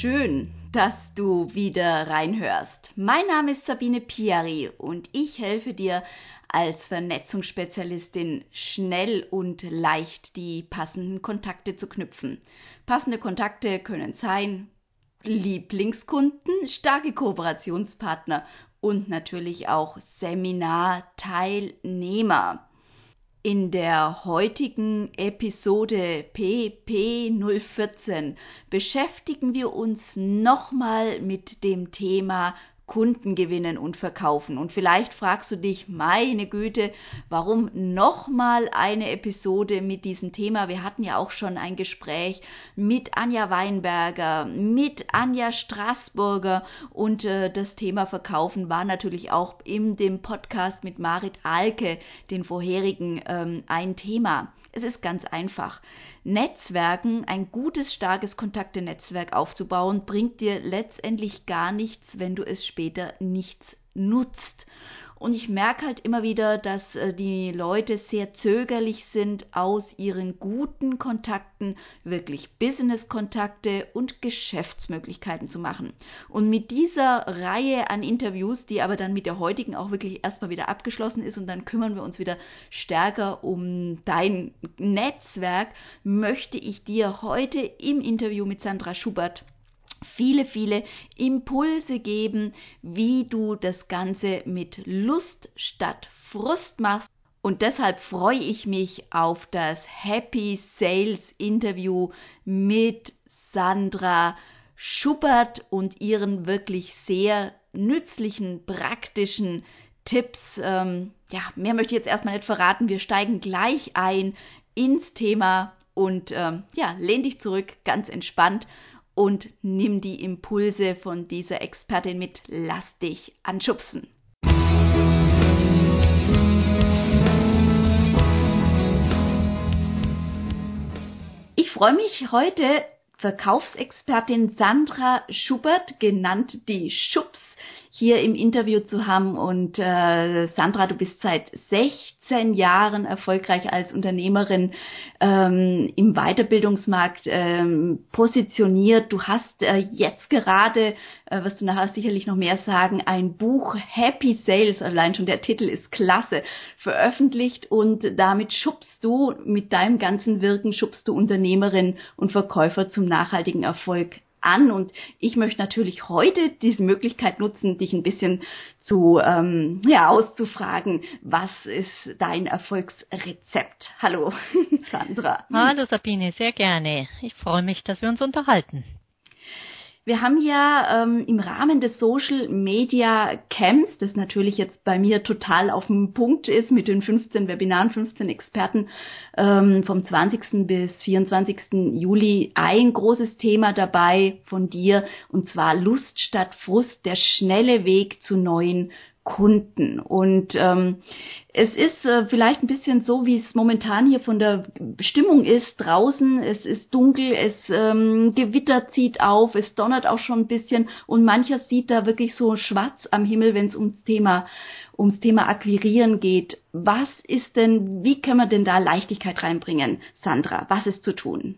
Schön, dass du wieder reinhörst. Mein Name ist Sabine Piari und ich helfe dir als Vernetzungsspezialistin schnell und leicht die passenden Kontakte zu knüpfen. Passende Kontakte können sein Lieblingskunden, starke Kooperationspartner und natürlich auch Seminarteilnehmer. In der heutigen Episode PP014 beschäftigen wir uns nochmal mit dem Thema Kunden gewinnen und verkaufen. Und vielleicht fragst du dich, meine Güte, warum nochmal eine Episode mit diesem Thema? Wir hatten ja auch schon ein Gespräch mit Anja Weinberger, mit Anja Straßburger und äh, das Thema Verkaufen war natürlich auch in dem Podcast mit Marit Alke, den vorherigen, ähm, ein Thema. Es ist ganz einfach. Netzwerken, ein gutes, starkes Kontaktenetzwerk aufzubauen, bringt dir letztendlich gar nichts, wenn du es später nichts nutzt. Und ich merke halt immer wieder, dass äh, die Leute sehr zögerlich sind, aus ihren guten Kontakten wirklich Business-Kontakte und Geschäftsmöglichkeiten zu machen. Und mit dieser Reihe an Interviews, die aber dann mit der heutigen auch wirklich erstmal wieder abgeschlossen ist und dann kümmern wir uns wieder stärker um dein Netzwerk, möchte ich dir heute im Interview mit Sandra Schubert viele, viele Impulse geben, wie du das Ganze mit Lust statt Frust machst. Und deshalb freue ich mich auf das Happy Sales Interview mit Sandra Schubert und ihren wirklich sehr nützlichen, praktischen Tipps. Ähm, ja, mehr möchte ich jetzt erstmal nicht verraten. Wir steigen gleich ein ins Thema und ähm, ja, lehn dich zurück, ganz entspannt und nimm die Impulse von dieser Expertin mit. Lass dich anschubsen. Ich freue mich heute Verkaufsexpertin Sandra Schubert, genannt die Schubs, hier im Interview zu haben. Und äh, Sandra, du bist seit 16 Jahren erfolgreich als Unternehmerin ähm, im Weiterbildungsmarkt ähm, positioniert. Du hast äh, jetzt gerade, äh, wirst du nachher sicherlich noch mehr sagen, ein Buch Happy Sales, allein schon der Titel ist klasse, veröffentlicht und damit schubst du mit deinem ganzen Wirken, schubst du Unternehmerin und Verkäufer zum nachhaltigen Erfolg an. Und ich möchte natürlich heute diese Möglichkeit nutzen, dich ein bisschen zu ähm, ja, auszufragen, was ist dein Erfolgsrezept? Hallo, Sandra. Hallo Sabine, sehr gerne. Ich freue mich, dass wir uns unterhalten. Wir haben ja ähm, im Rahmen des Social Media Camps, das natürlich jetzt bei mir total auf dem Punkt ist, mit den 15 Webinaren, 15 Experten ähm, vom 20. bis 24. Juli, ein großes Thema dabei von dir, und zwar Lust statt Frust, der schnelle Weg zu neuen Kunden. Und ähm, es ist äh, vielleicht ein bisschen so, wie es momentan hier von der Stimmung ist. Draußen, es ist dunkel, es ähm, Gewitter zieht auf, es donnert auch schon ein bisschen und mancher sieht da wirklich so schwarz am Himmel, wenn es ums Thema ums Thema Akquirieren geht. Was ist denn, wie können wir denn da Leichtigkeit reinbringen, Sandra? Was ist zu tun?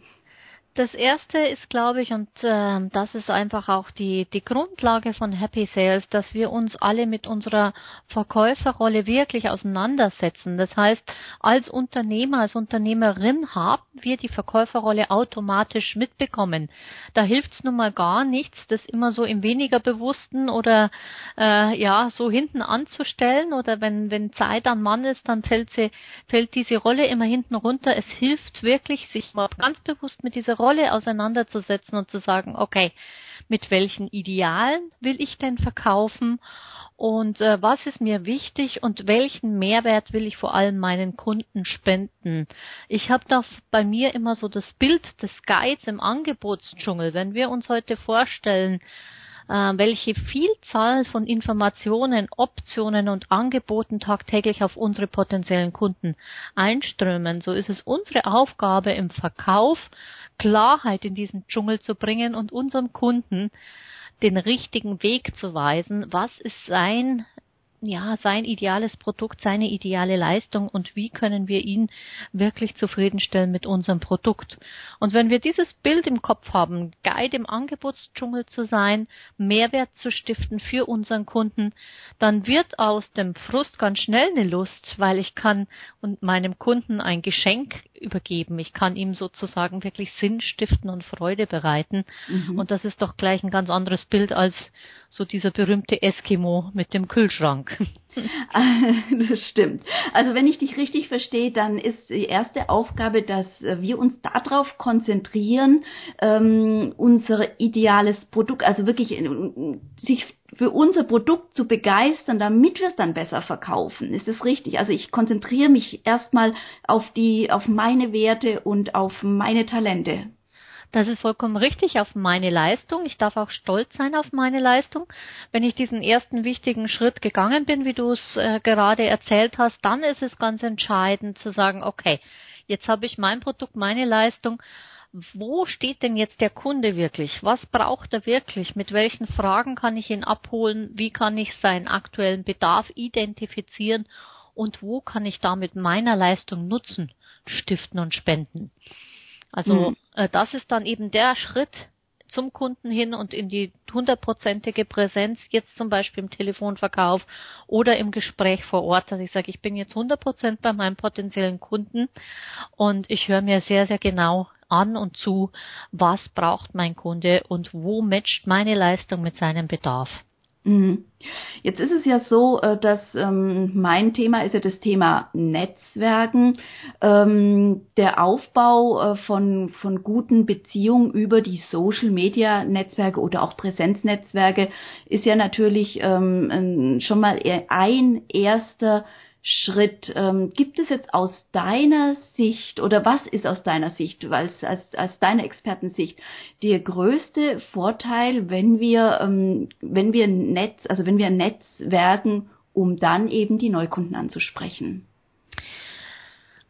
Das erste ist, glaube ich, und äh, das ist einfach auch die, die Grundlage von Happy Sales, dass wir uns alle mit unserer Verkäuferrolle wirklich auseinandersetzen. Das heißt, als Unternehmer, als Unternehmerin haben wir die Verkäuferrolle automatisch mitbekommen. Da hilft es nun mal gar nichts, das immer so im weniger bewussten oder äh, ja so hinten anzustellen oder wenn wenn Zeit an Mann ist, dann fällt sie fällt diese Rolle immer hinten runter. Es hilft wirklich, sich mal ganz bewusst mit dieser Rolle auseinanderzusetzen und zu sagen, okay, mit welchen Idealen will ich denn verkaufen und äh, was ist mir wichtig und welchen Mehrwert will ich vor allem meinen Kunden spenden. Ich habe da bei mir immer so das Bild des Guides im Angebotsdschungel. Wenn wir uns heute vorstellen, welche Vielzahl von Informationen, Optionen und Angeboten tagtäglich auf unsere potenziellen Kunden einströmen, so ist es unsere Aufgabe im Verkauf, Klarheit in diesen Dschungel zu bringen und unserem Kunden den richtigen Weg zu weisen. Was ist sein ja, sein ideales Produkt, seine ideale Leistung und wie können wir ihn wirklich zufriedenstellen mit unserem Produkt. Und wenn wir dieses Bild im Kopf haben, Guide im Angebotsdschungel zu sein, Mehrwert zu stiften für unseren Kunden, dann wird aus dem Frust ganz schnell eine Lust, weil ich kann und meinem Kunden ein Geschenk übergeben. Ich kann ihm sozusagen wirklich Sinn stiften und Freude bereiten. Mhm. Und das ist doch gleich ein ganz anderes Bild als so dieser berühmte Eskimo mit dem Kühlschrank. Das stimmt. Also wenn ich dich richtig verstehe, dann ist die erste Aufgabe, dass wir uns darauf konzentrieren, ähm, unser ideales Produkt, also wirklich äh, sich für unser Produkt zu begeistern, damit wir es dann besser verkaufen. Ist das richtig? Also ich konzentriere mich erstmal auf die, auf meine Werte und auf meine Talente. Das ist vollkommen richtig auf meine Leistung. Ich darf auch stolz sein auf meine Leistung. Wenn ich diesen ersten wichtigen Schritt gegangen bin, wie du es äh, gerade erzählt hast, dann ist es ganz entscheidend zu sagen, okay, jetzt habe ich mein Produkt, meine Leistung. Wo steht denn jetzt der Kunde wirklich? Was braucht er wirklich? Mit welchen Fragen kann ich ihn abholen? Wie kann ich seinen aktuellen Bedarf identifizieren? Und wo kann ich damit meiner Leistung Nutzen stiften und spenden? Also mhm. äh, das ist dann eben der Schritt zum Kunden hin und in die hundertprozentige Präsenz, jetzt zum Beispiel im Telefonverkauf oder im Gespräch vor Ort, dass ich sage, ich bin jetzt hundertprozent bei meinem potenziellen Kunden und ich höre mir sehr, sehr genau an und zu, was braucht mein Kunde und wo matcht meine Leistung mit seinem Bedarf. Mhm. Jetzt ist es ja so, äh, dass ähm, mein Thema ist ja das Thema Netzwerken, ähm, der Aufbau äh, von, von guten Beziehungen über die Social Media Netzwerke oder auch Präsenznetzwerke ist ja natürlich ähm, schon mal ein erster Schritt. Ähm, gibt es jetzt aus deiner Sicht oder was ist aus deiner Sicht, als, als, als deiner Expertensicht, der größte Vorteil, wenn wir, ähm, wenn wir Netz, also wenn wir Netzwerken, um dann eben die Neukunden anzusprechen?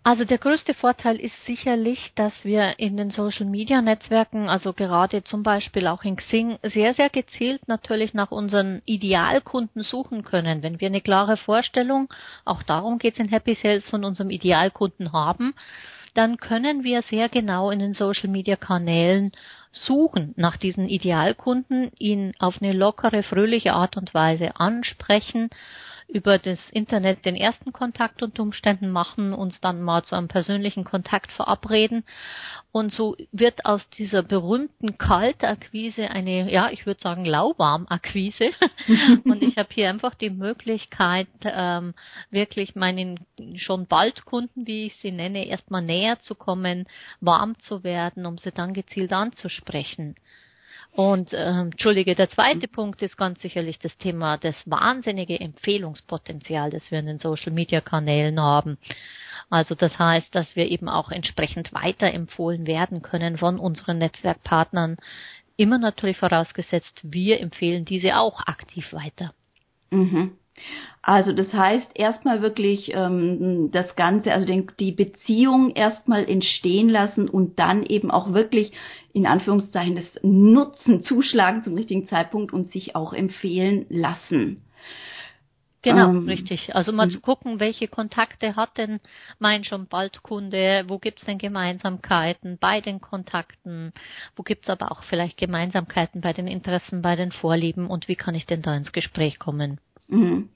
Also der größte Vorteil ist sicherlich, dass wir in den Social Media Netzwerken, also gerade zum Beispiel auch in Xing, sehr, sehr gezielt natürlich nach unseren Idealkunden suchen können. Wenn wir eine klare Vorstellung, auch darum geht es in Happy Sales, von unserem Idealkunden haben, dann können wir sehr genau in den Social Media Kanälen suchen nach diesen Idealkunden, ihn auf eine lockere, fröhliche Art und Weise ansprechen über das Internet den ersten Kontakt unter Umständen machen, uns dann mal zu einem persönlichen Kontakt verabreden. Und so wird aus dieser berühmten Kaltakquise eine, ja, ich würde sagen, Lauwarmakquise. und ich habe hier einfach die Möglichkeit, ähm, wirklich meinen schon bald Kunden, wie ich sie nenne, erstmal näher zu kommen, warm zu werden, um sie dann gezielt anzusprechen. Und äh, entschuldige, der zweite mhm. Punkt ist ganz sicherlich das Thema das wahnsinnige Empfehlungspotenzial, das wir in den Social Media Kanälen haben. Also das heißt, dass wir eben auch entsprechend weiterempfohlen werden können von unseren Netzwerkpartnern. Immer natürlich vorausgesetzt, wir empfehlen diese auch aktiv weiter. Mhm. Also das heißt erstmal wirklich ähm, das Ganze, also den, die Beziehung erstmal entstehen lassen und dann eben auch wirklich in Anführungszeichen das Nutzen zuschlagen zum richtigen Zeitpunkt und sich auch empfehlen lassen. Genau, ähm, richtig. Also mal zu gucken, welche Kontakte hat denn mein schon bald Kunde, wo gibt's denn Gemeinsamkeiten bei den Kontakten, wo gibt's aber auch vielleicht Gemeinsamkeiten bei den Interessen, bei den Vorlieben und wie kann ich denn da ins Gespräch kommen? Mhm.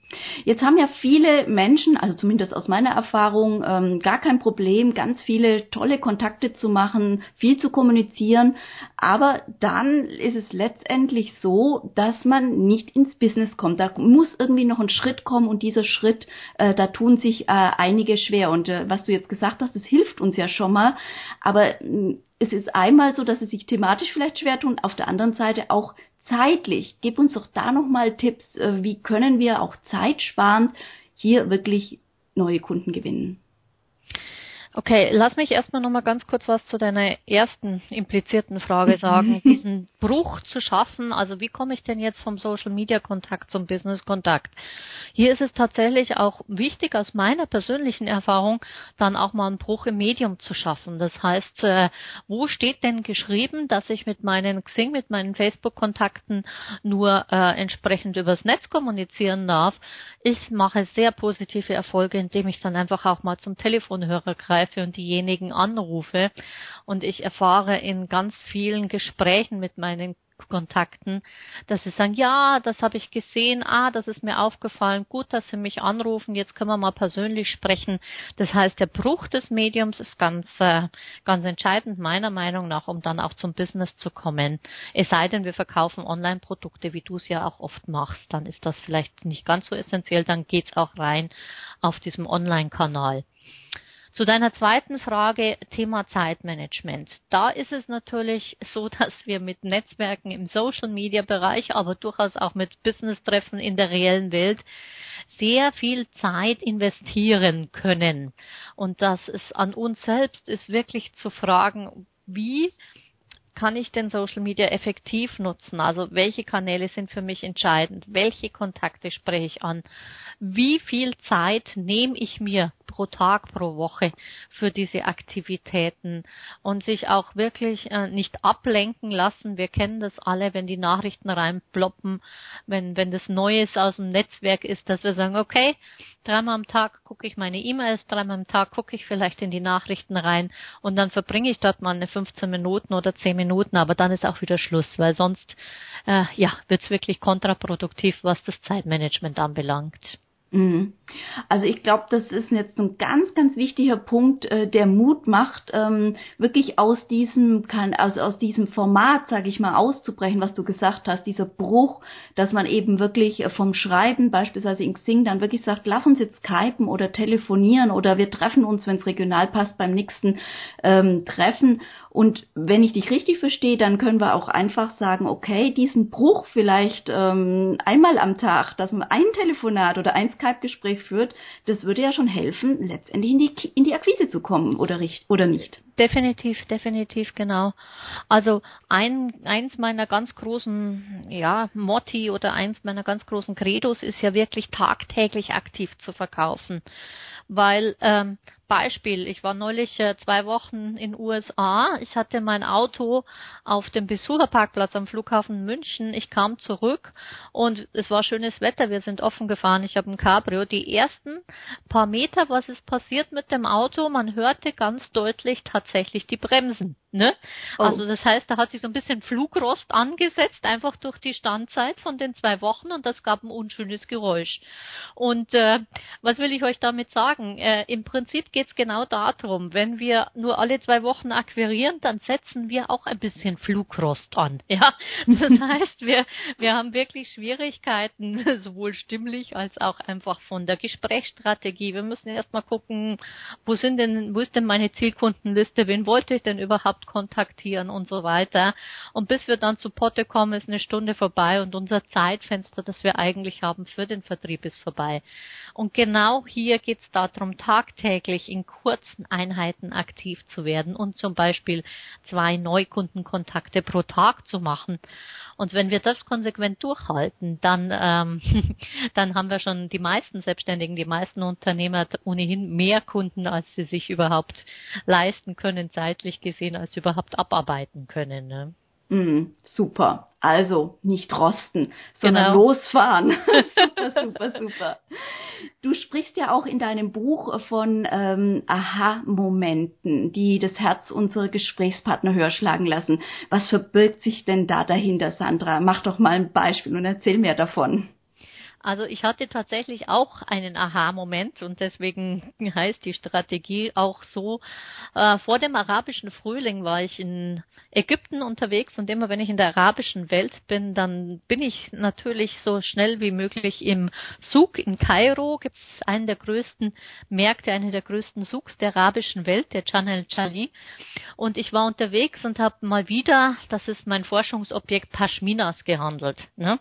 Jetzt haben ja viele Menschen, also zumindest aus meiner Erfahrung, ähm, gar kein Problem, ganz viele tolle Kontakte zu machen, viel zu kommunizieren, aber dann ist es letztendlich so, dass man nicht ins Business kommt. Da muss irgendwie noch ein Schritt kommen und dieser Schritt, äh, da tun sich äh, einige schwer. Und äh, was du jetzt gesagt hast, das hilft uns ja schon mal, aber äh, es ist einmal so, dass es sich thematisch vielleicht schwer tun, auf der anderen Seite auch zeitlich. Gib uns doch da nochmal Tipps, äh, wie können wir auch zeitsparend hier wirklich neue Kunden gewinnen. Okay, lass mich erstmal nochmal ganz kurz was zu deiner ersten implizierten Frage sagen. Diesen Bruch zu schaffen, also wie komme ich denn jetzt vom Social Media Kontakt zum Business Kontakt? Hier ist es tatsächlich auch wichtig, aus meiner persönlichen Erfahrung, dann auch mal einen Bruch im Medium zu schaffen. Das heißt, äh, wo steht denn geschrieben, dass ich mit meinen Xing, mit meinen Facebook-Kontakten nur äh, entsprechend übers Netz kommunizieren darf? Ich mache sehr positive Erfolge, indem ich dann einfach auch mal zum Telefonhörer greife greife und diejenigen anrufe. Und ich erfahre in ganz vielen Gesprächen mit meinen Kontakten, dass sie sagen, ja, das habe ich gesehen, ah, das ist mir aufgefallen, gut, dass Sie mich anrufen, jetzt können wir mal persönlich sprechen. Das heißt, der Bruch des Mediums ist ganz, äh, ganz entscheidend meiner Meinung nach, um dann auch zum Business zu kommen. Es sei denn, wir verkaufen Online-Produkte, wie du es ja auch oft machst, dann ist das vielleicht nicht ganz so essentiell, dann geht's auch rein auf diesem Online-Kanal. Zu deiner zweiten Frage, Thema Zeitmanagement. Da ist es natürlich so, dass wir mit Netzwerken im Social Media Bereich, aber durchaus auch mit Business-Treffen in der reellen Welt sehr viel Zeit investieren können. Und das ist an uns selbst ist wirklich zu fragen, wie kann ich denn Social Media effektiv nutzen? Also welche Kanäle sind für mich entscheidend? Welche Kontakte spreche ich an? Wie viel Zeit nehme ich mir pro Tag, pro Woche für diese Aktivitäten und sich auch wirklich äh, nicht ablenken lassen. Wir kennen das alle, wenn die Nachrichten reinploppen, wenn, wenn das Neues aus dem Netzwerk ist, dass wir sagen, okay, dreimal am Tag gucke ich meine E-Mails, dreimal am Tag gucke ich vielleicht in die Nachrichten rein und dann verbringe ich dort mal eine 15 Minuten oder 10 Minuten, aber dann ist auch wieder Schluss, weil sonst äh, ja, wird es wirklich kontraproduktiv, was das Zeitmanagement anbelangt. Mhm. Also ich glaube, das ist jetzt ein ganz, ganz wichtiger Punkt, äh, der Mut macht, ähm, wirklich aus diesem, kann, also aus diesem Format, sage ich mal, auszubrechen, was du gesagt hast, dieser Bruch, dass man eben wirklich äh, vom Schreiben, beispielsweise in Xing, dann wirklich sagt, lass uns jetzt skypen oder telefonieren oder wir treffen uns, wenn es regional passt, beim nächsten ähm, Treffen und wenn ich dich richtig verstehe, dann können wir auch einfach sagen, okay, diesen Bruch vielleicht ähm, einmal am Tag, dass man ein Telefonat oder ein Skype-Gespräch führt, das würde ja schon helfen, letztendlich in die, in die Akquise zu kommen, oder, oder nicht? Definitiv, definitiv, genau. Also ein, eins meiner ganz großen, ja, Motti oder eins meiner ganz großen Credos ist ja wirklich tagtäglich aktiv zu verkaufen. Weil ähm, Beispiel, ich war neulich äh, zwei Wochen in USA. Ich hatte mein Auto auf dem Besucherparkplatz am Flughafen München. Ich kam zurück und es war schönes Wetter. Wir sind offen gefahren. Ich habe ein Cabrio. Die ersten paar Meter, was ist passiert mit dem Auto? Man hörte ganz deutlich tatsächlich die Bremsen. Ne? Oh. Also das heißt, da hat sich so ein bisschen Flugrost angesetzt, einfach durch die Standzeit von den zwei Wochen und das gab ein unschönes Geräusch. Und äh, was will ich euch damit sagen? Äh, Im Prinzip geht es genau darum, wenn wir nur alle zwei Wochen akquirieren, dann setzen wir auch ein bisschen Flugrost an. Ja, das heißt, wir wir haben wirklich Schwierigkeiten, sowohl stimmlich als auch einfach von der Gesprächsstrategie. Wir müssen erstmal gucken, wo sind denn, wo ist denn meine Zielkundenliste? Wen wollte ich denn kontaktieren und so weiter. Und bis wir dann zu Potte kommen, ist eine Stunde vorbei und unser Zeitfenster, das wir eigentlich haben für den Vertrieb, ist vorbei. Und genau hier geht es darum, tagtäglich in kurzen Einheiten aktiv zu werden und zum Beispiel zwei Neukundenkontakte pro Tag zu machen. Und wenn wir das konsequent durchhalten, dann, ähm, dann haben wir schon die meisten Selbstständigen, die meisten Unternehmer ohnehin mehr Kunden, als sie sich überhaupt leisten können, zeitlich gesehen, als sie überhaupt abarbeiten können. Ne? Mm, super. Also nicht rosten, sondern genau. losfahren. super, super, super. Du sprichst ja auch in deinem Buch von ähm, Aha-Momenten, die das Herz unserer Gesprächspartner höher schlagen lassen. Was verbirgt sich denn da dahinter, Sandra? Mach doch mal ein Beispiel und erzähl mir davon. Also ich hatte tatsächlich auch einen Aha-Moment und deswegen heißt die Strategie auch so. Äh, vor dem arabischen Frühling war ich in Ägypten unterwegs und immer wenn ich in der arabischen Welt bin, dann bin ich natürlich so schnell wie möglich im Souk in Kairo. Gibt es einen der größten Märkte, einen der größten Souks der arabischen Welt, der Channel Chali. Und ich war unterwegs und habe mal wieder, das ist mein Forschungsobjekt, Pashminas gehandelt. Ne?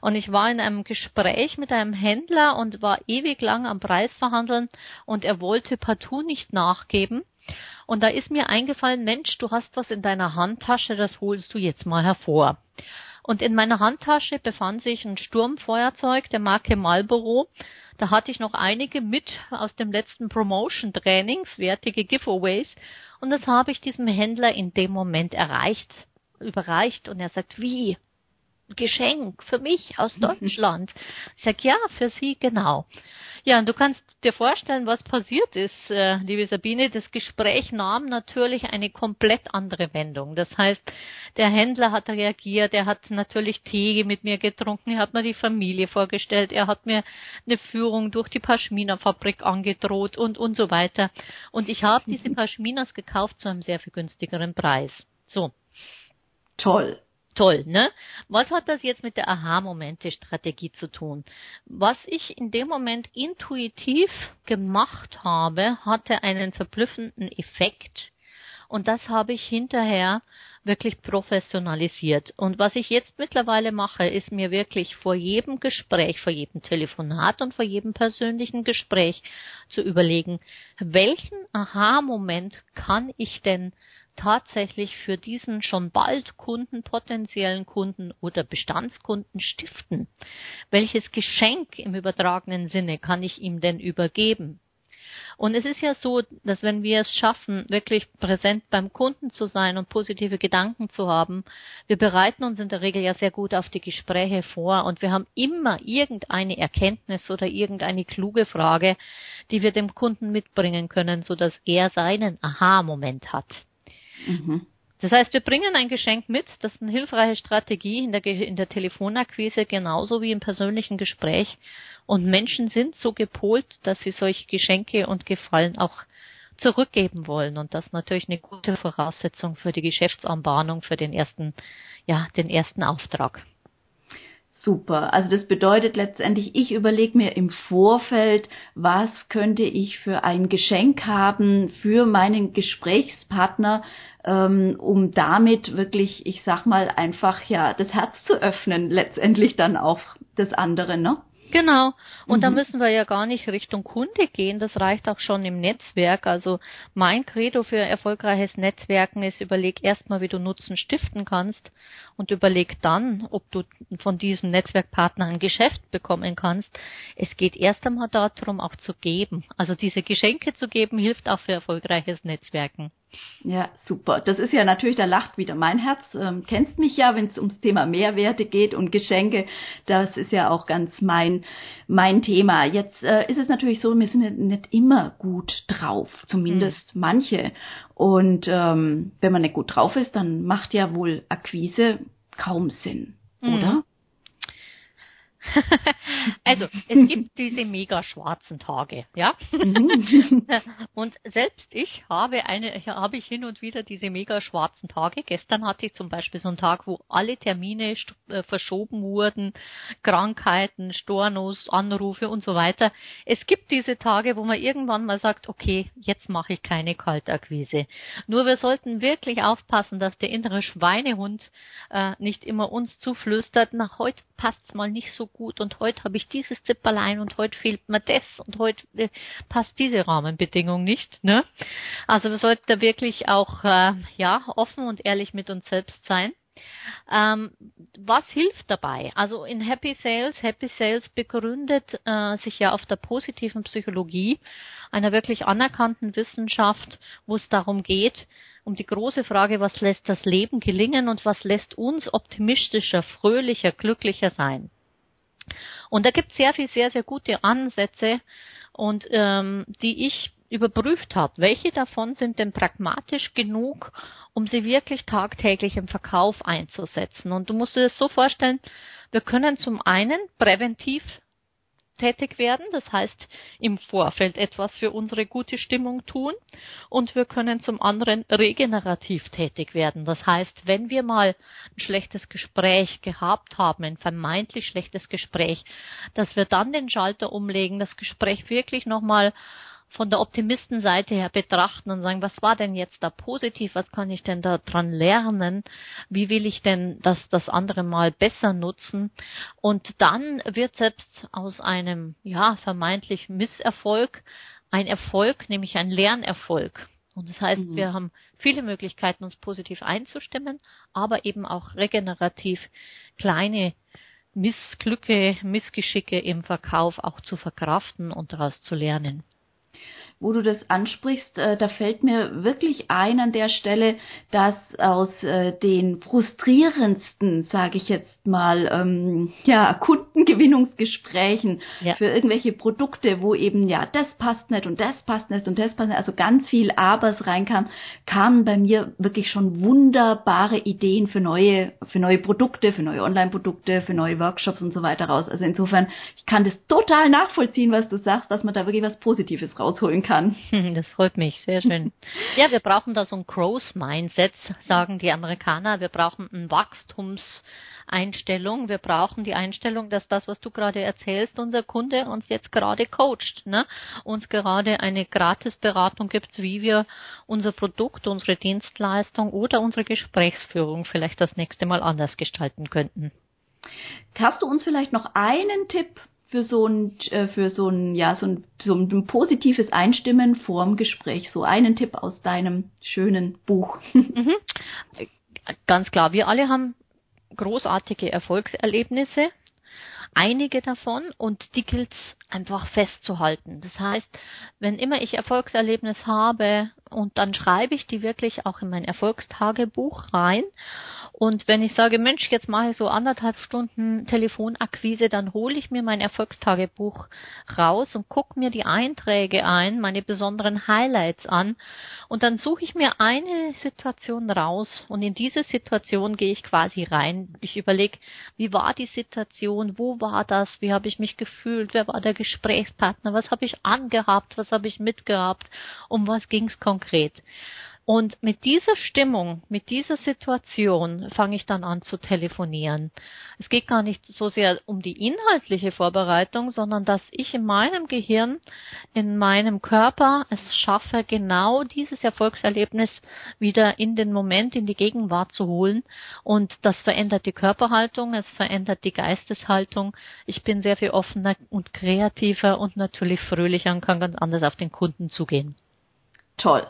Und ich war in einem Gespräch Gespräch mit einem Händler und war ewig lang am Preis verhandeln und er wollte partout nicht nachgeben. Und da ist mir eingefallen, Mensch, du hast was in deiner Handtasche, das holst du jetzt mal hervor. Und in meiner Handtasche befand sich ein Sturmfeuerzeug der Marke Marlboro. Da hatte ich noch einige mit aus dem letzten Promotion-Trainings, wertige Giveaways. Und das habe ich diesem Händler in dem Moment erreicht, überreicht. Und er sagt, wie? Geschenk für mich aus Deutschland. Ich sag ja, für Sie genau. Ja, und du kannst dir vorstellen, was passiert ist, äh, liebe Sabine. Das Gespräch nahm natürlich eine komplett andere Wendung. Das heißt, der Händler hat reagiert, er hat natürlich Tee mit mir getrunken, er hat mir die Familie vorgestellt, er hat mir eine Führung durch die Paschmina-Fabrik angedroht und und so weiter. Und ich habe diese Paschminas gekauft zu einem sehr viel günstigeren Preis. So. Toll toll, ne? Was hat das jetzt mit der Aha-Momente-Strategie zu tun? Was ich in dem Moment intuitiv gemacht habe, hatte einen verblüffenden Effekt. Und das habe ich hinterher wirklich professionalisiert. Und was ich jetzt mittlerweile mache, ist mir wirklich vor jedem Gespräch, vor jedem Telefonat und vor jedem persönlichen Gespräch zu überlegen, welchen Aha-Moment kann ich denn tatsächlich für diesen schon bald Kunden, potenziellen Kunden oder Bestandskunden stiften? Welches Geschenk im übertragenen Sinne kann ich ihm denn übergeben? Und es ist ja so, dass wenn wir es schaffen, wirklich präsent beim Kunden zu sein und positive Gedanken zu haben, wir bereiten uns in der Regel ja sehr gut auf die Gespräche vor und wir haben immer irgendeine Erkenntnis oder irgendeine kluge Frage, die wir dem Kunden mitbringen können, so dass er seinen Aha-Moment hat. Mhm. Das heißt, wir bringen ein Geschenk mit, das ist eine hilfreiche Strategie in der, in der Telefonakquise genauso wie im persönlichen Gespräch. Und Menschen sind so gepolt, dass sie solche Geschenke und Gefallen auch zurückgeben wollen. Und das ist natürlich eine gute Voraussetzung für die Geschäftsanbahnung, für den ersten, ja, den ersten Auftrag super. Also das bedeutet letztendlich, ich überlege mir im Vorfeld, was könnte ich für ein Geschenk haben für meinen Gesprächspartner, ähm, um damit wirklich, ich sag mal, einfach ja das Herz zu öffnen, letztendlich dann auch das andere, ne? Genau. Und mhm. da müssen wir ja gar nicht Richtung Kunde gehen. Das reicht auch schon im Netzwerk. Also mein Credo für erfolgreiches Netzwerken ist, überleg erstmal, wie du Nutzen stiften kannst und überleg dann, ob du von diesem Netzwerkpartner ein Geschäft bekommen kannst. Es geht erst einmal darum, auch zu geben. Also diese Geschenke zu geben, hilft auch für erfolgreiches Netzwerken. Ja, super. Das ist ja natürlich, da lacht wieder mein Herz. Ähm, kennst mich ja, wenn es ums Thema Mehrwerte geht und Geschenke. Das ist ja auch ganz mein, mein Thema. Jetzt äh, ist es natürlich so, wir sind nicht immer gut drauf, zumindest mhm. manche. Und ähm, wenn man nicht gut drauf ist, dann macht ja wohl Akquise kaum Sinn, mhm. oder? also, es gibt diese mega schwarzen Tage, ja. Mhm. und selbst ich habe eine, habe ich hin und wieder diese mega schwarzen Tage. Gestern hatte ich zum Beispiel so einen Tag, wo alle Termine äh, verschoben wurden, Krankheiten, Stornos, Anrufe und so weiter. Es gibt diese Tage, wo man irgendwann mal sagt, okay, jetzt mache ich keine Kaltakquise. Nur wir sollten wirklich aufpassen, dass der innere Schweinehund äh, nicht immer uns zuflüstert, na, heute passt's mal nicht so gut und heute habe ich dieses Zipperlein und heute fehlt mir das und heute äh, passt diese Rahmenbedingung nicht. Ne? Also wir sollten da wirklich auch äh, ja offen und ehrlich mit uns selbst sein. Ähm, was hilft dabei? Also in Happy Sales, Happy Sales begründet äh, sich ja auf der positiven Psychologie, einer wirklich anerkannten Wissenschaft, wo es darum geht, um die große Frage, was lässt das Leben gelingen und was lässt uns optimistischer, fröhlicher, glücklicher sein. Und da gibt es sehr viel, sehr, sehr gute Ansätze und ähm, die ich überprüft habe. Welche davon sind denn pragmatisch genug, um sie wirklich tagtäglich im Verkauf einzusetzen? Und du musst dir das so vorstellen, wir können zum einen präventiv tätig werden, das heißt im Vorfeld etwas für unsere gute Stimmung tun und wir können zum anderen regenerativ tätig werden. Das heißt, wenn wir mal ein schlechtes Gespräch gehabt haben, ein vermeintlich schlechtes Gespräch, dass wir dann den Schalter umlegen, das Gespräch wirklich nochmal von der Optimistenseite her betrachten und sagen, was war denn jetzt da positiv, was kann ich denn da dran lernen, wie will ich denn das, das andere Mal besser nutzen und dann wird selbst aus einem, ja, vermeintlich Misserfolg ein Erfolg, nämlich ein Lernerfolg. Und das heißt, mhm. wir haben viele Möglichkeiten, uns positiv einzustimmen, aber eben auch regenerativ kleine Missglücke, Missgeschicke im Verkauf auch zu verkraften und daraus zu lernen wo du das ansprichst, äh, da fällt mir wirklich ein an der Stelle, dass aus äh, den frustrierendsten, sage ich jetzt mal, ähm, ja, Kundengewinnungsgesprächen ja. für irgendwelche Produkte, wo eben ja, das passt nicht und das passt nicht und das passt nicht, also ganz viel Abers reinkam, kamen bei mir wirklich schon wunderbare Ideen für neue, für neue Produkte, für neue Online-Produkte, für neue Workshops und so weiter raus. Also insofern, ich kann das total nachvollziehen, was du sagst, dass man da wirklich was Positives rausholen kann. Das freut mich, sehr schön. Ja, wir brauchen da so ein Growth Mindset, sagen die Amerikaner. Wir brauchen ein Wachstumseinstellung. Wir brauchen die Einstellung, dass das, was du gerade erzählst, unser Kunde uns jetzt gerade coacht, ne? uns gerade eine Gratisberatung gibt, wie wir unser Produkt, unsere Dienstleistung oder unsere Gesprächsführung vielleicht das nächste Mal anders gestalten könnten. Hast du uns vielleicht noch einen Tipp für so ein, äh, für so ein, ja, so ein, so ein positives Einstimmen vorm Gespräch. So einen Tipp aus deinem schönen Buch. Mhm. Ganz klar, wir alle haben großartige Erfolgserlebnisse einige davon und die gilt einfach festzuhalten. Das heißt, wenn immer ich Erfolgserlebnis habe und dann schreibe ich die wirklich auch in mein Erfolgstagebuch rein und wenn ich sage, Mensch, jetzt mache ich so anderthalb Stunden Telefonakquise, dann hole ich mir mein Erfolgstagebuch raus und gucke mir die Einträge ein, meine besonderen Highlights an. Und dann suche ich mir eine Situation raus und in diese Situation gehe ich quasi rein. Ich überlege, wie war die Situation, wo war das, wie habe ich mich gefühlt, wer war der Gesprächspartner, was habe ich angehabt, was habe ich mitgehabt, um was ging es konkret. Und mit dieser Stimmung, mit dieser Situation fange ich dann an zu telefonieren. Es geht gar nicht so sehr um die inhaltliche Vorbereitung, sondern dass ich in meinem Gehirn, in meinem Körper es schaffe, genau dieses Erfolgserlebnis wieder in den Moment, in die Gegenwart zu holen. Und das verändert die Körperhaltung, es verändert die Geisteshaltung. Ich bin sehr viel offener und kreativer und natürlich fröhlicher und kann ganz anders auf den Kunden zugehen. Toll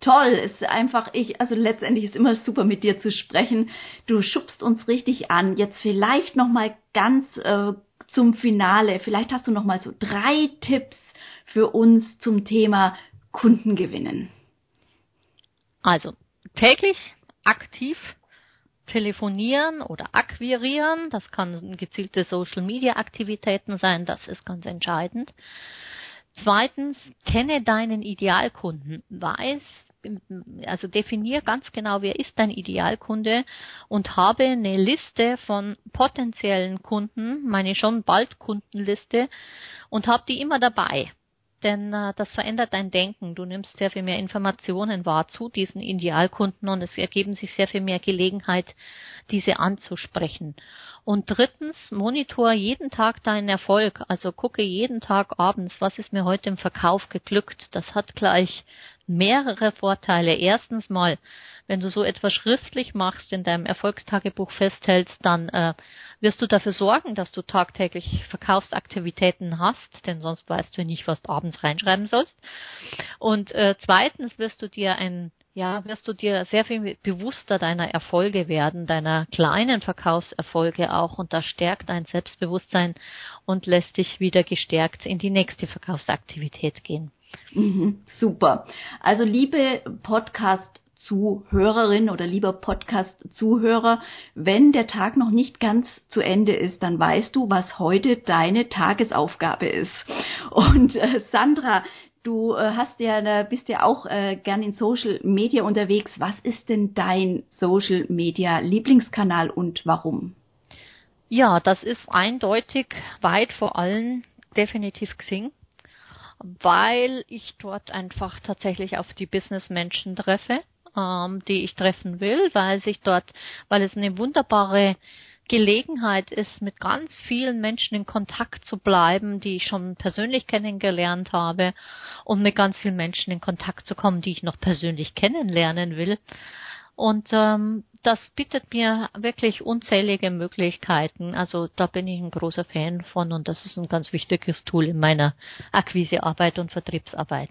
toll. ist einfach ich, also letztendlich ist immer super mit dir zu sprechen. Du schubst uns richtig an. Jetzt vielleicht noch mal ganz äh, zum Finale. Vielleicht hast du noch mal so drei Tipps für uns zum Thema Kundengewinnen. Also täglich aktiv telefonieren oder akquirieren. Das kann gezielte Social Media Aktivitäten sein. Das ist ganz entscheidend. Zweitens, kenne deinen Idealkunden. Weiß, also definier ganz genau, wer ist dein Idealkunde und habe eine Liste von potenziellen Kunden, meine schon bald Kundenliste und habe die immer dabei. Denn äh, das verändert dein Denken. Du nimmst sehr viel mehr Informationen wahr zu diesen Idealkunden und es ergeben sich sehr viel mehr Gelegenheit, diese anzusprechen. Und drittens, monitor jeden Tag deinen Erfolg. Also gucke jeden Tag abends, was ist mir heute im Verkauf geglückt. Das hat gleich mehrere Vorteile. Erstens mal, wenn du so etwas schriftlich machst, in deinem Erfolgstagebuch festhältst, dann äh, wirst du dafür sorgen, dass du tagtäglich Verkaufsaktivitäten hast, denn sonst weißt du nicht, was du abends reinschreiben sollst. Und äh, zweitens wirst du dir ein ja, wirst du dir sehr viel bewusster deiner Erfolge werden, deiner kleinen Verkaufserfolge auch und das stärkt dein Selbstbewusstsein und lässt dich wieder gestärkt in die nächste Verkaufsaktivität gehen. Mhm, super. Also liebe Podcast Zuhörerin oder lieber Podcast-Zuhörer, wenn der Tag noch nicht ganz zu Ende ist, dann weißt du, was heute deine Tagesaufgabe ist. Und äh, Sandra, du äh, hast ja, bist ja auch äh, gern in Social Media unterwegs. Was ist denn dein Social Media Lieblingskanal und warum? Ja, das ist eindeutig weit vor allem definitiv Xing weil ich dort einfach tatsächlich auf die Businessmenschen treffe, ähm, die ich treffen will, weil sich dort, weil es eine wunderbare Gelegenheit ist, mit ganz vielen Menschen in Kontakt zu bleiben, die ich schon persönlich kennengelernt habe und mit ganz vielen Menschen in Kontakt zu kommen, die ich noch persönlich kennenlernen will. Und ähm, das bietet mir wirklich unzählige Möglichkeiten. Also da bin ich ein großer Fan von und das ist ein ganz wichtiges Tool in meiner Akquisearbeit und Vertriebsarbeit.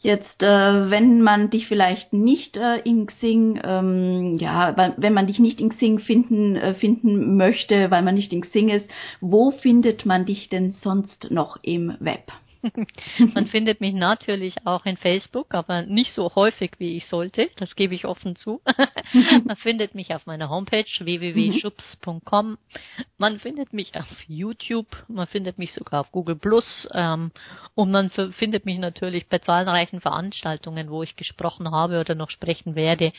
Jetzt, äh, wenn man dich vielleicht nicht äh, in Xing, ähm, ja, wenn man dich nicht in Xing finden, äh, finden möchte, weil man nicht in Xing ist, wo findet man dich denn sonst noch im Web? Man findet mich natürlich auch in Facebook, aber nicht so häufig, wie ich sollte. Das gebe ich offen zu. Man findet mich auf meiner Homepage www.schubs.com. Man findet mich auf YouTube. Man findet mich sogar auf Google Plus. Ähm, und man findet mich natürlich bei zahlreichen Veranstaltungen, wo ich gesprochen habe oder noch sprechen werde.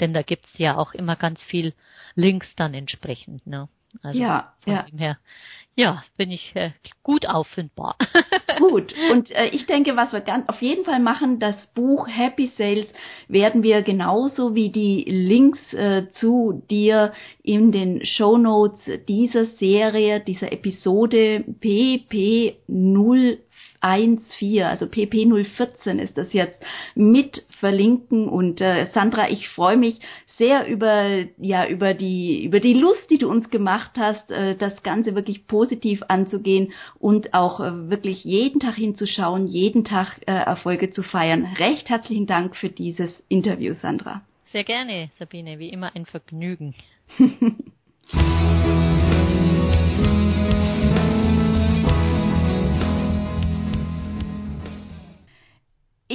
Denn da gibt es ja auch immer ganz viel Links dann entsprechend. Ne? Also ja, von ja. dem her, ja, bin ich äh, gut auffindbar. gut. Und äh, ich denke, was wir ganz auf jeden Fall machen, das Buch Happy Sales werden wir genauso wie die Links äh, zu dir in den Show Notes dieser Serie, dieser Episode PP 0 14, also PP 014 ist das jetzt mit verlinken und äh, Sandra, ich freue mich sehr über ja über die über die Lust, die du uns gemacht hast, äh, das Ganze wirklich positiv anzugehen und auch äh, wirklich jeden Tag hinzuschauen, jeden Tag äh, Erfolge zu feiern. Recht herzlichen Dank für dieses Interview, Sandra. Sehr gerne, Sabine, wie immer ein Vergnügen.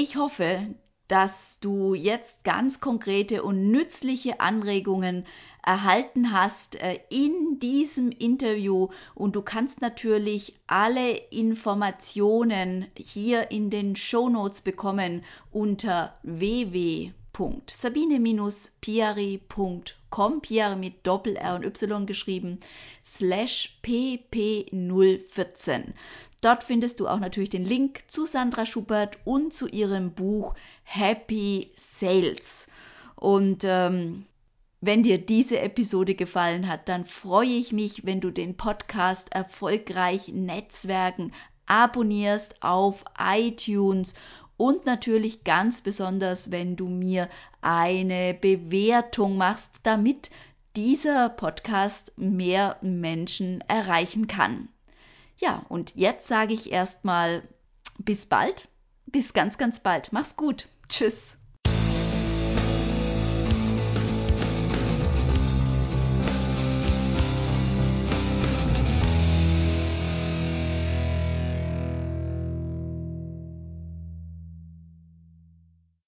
Ich hoffe, dass du jetzt ganz konkrete und nützliche Anregungen erhalten hast äh, in diesem Interview. Und du kannst natürlich alle Informationen hier in den Show Notes bekommen unter www.sabine-piari.com, Piari mit Doppel R und Y geschrieben, slash pp014. Dort findest du auch natürlich den Link zu Sandra Schubert und zu ihrem Buch Happy Sales. Und ähm, wenn dir diese Episode gefallen hat, dann freue ich mich, wenn du den Podcast erfolgreich Netzwerken abonnierst auf iTunes und natürlich ganz besonders, wenn du mir eine Bewertung machst, damit dieser Podcast mehr Menschen erreichen kann. Ja, und jetzt sage ich erstmal bis bald, bis ganz, ganz bald. Mach's gut. Tschüss.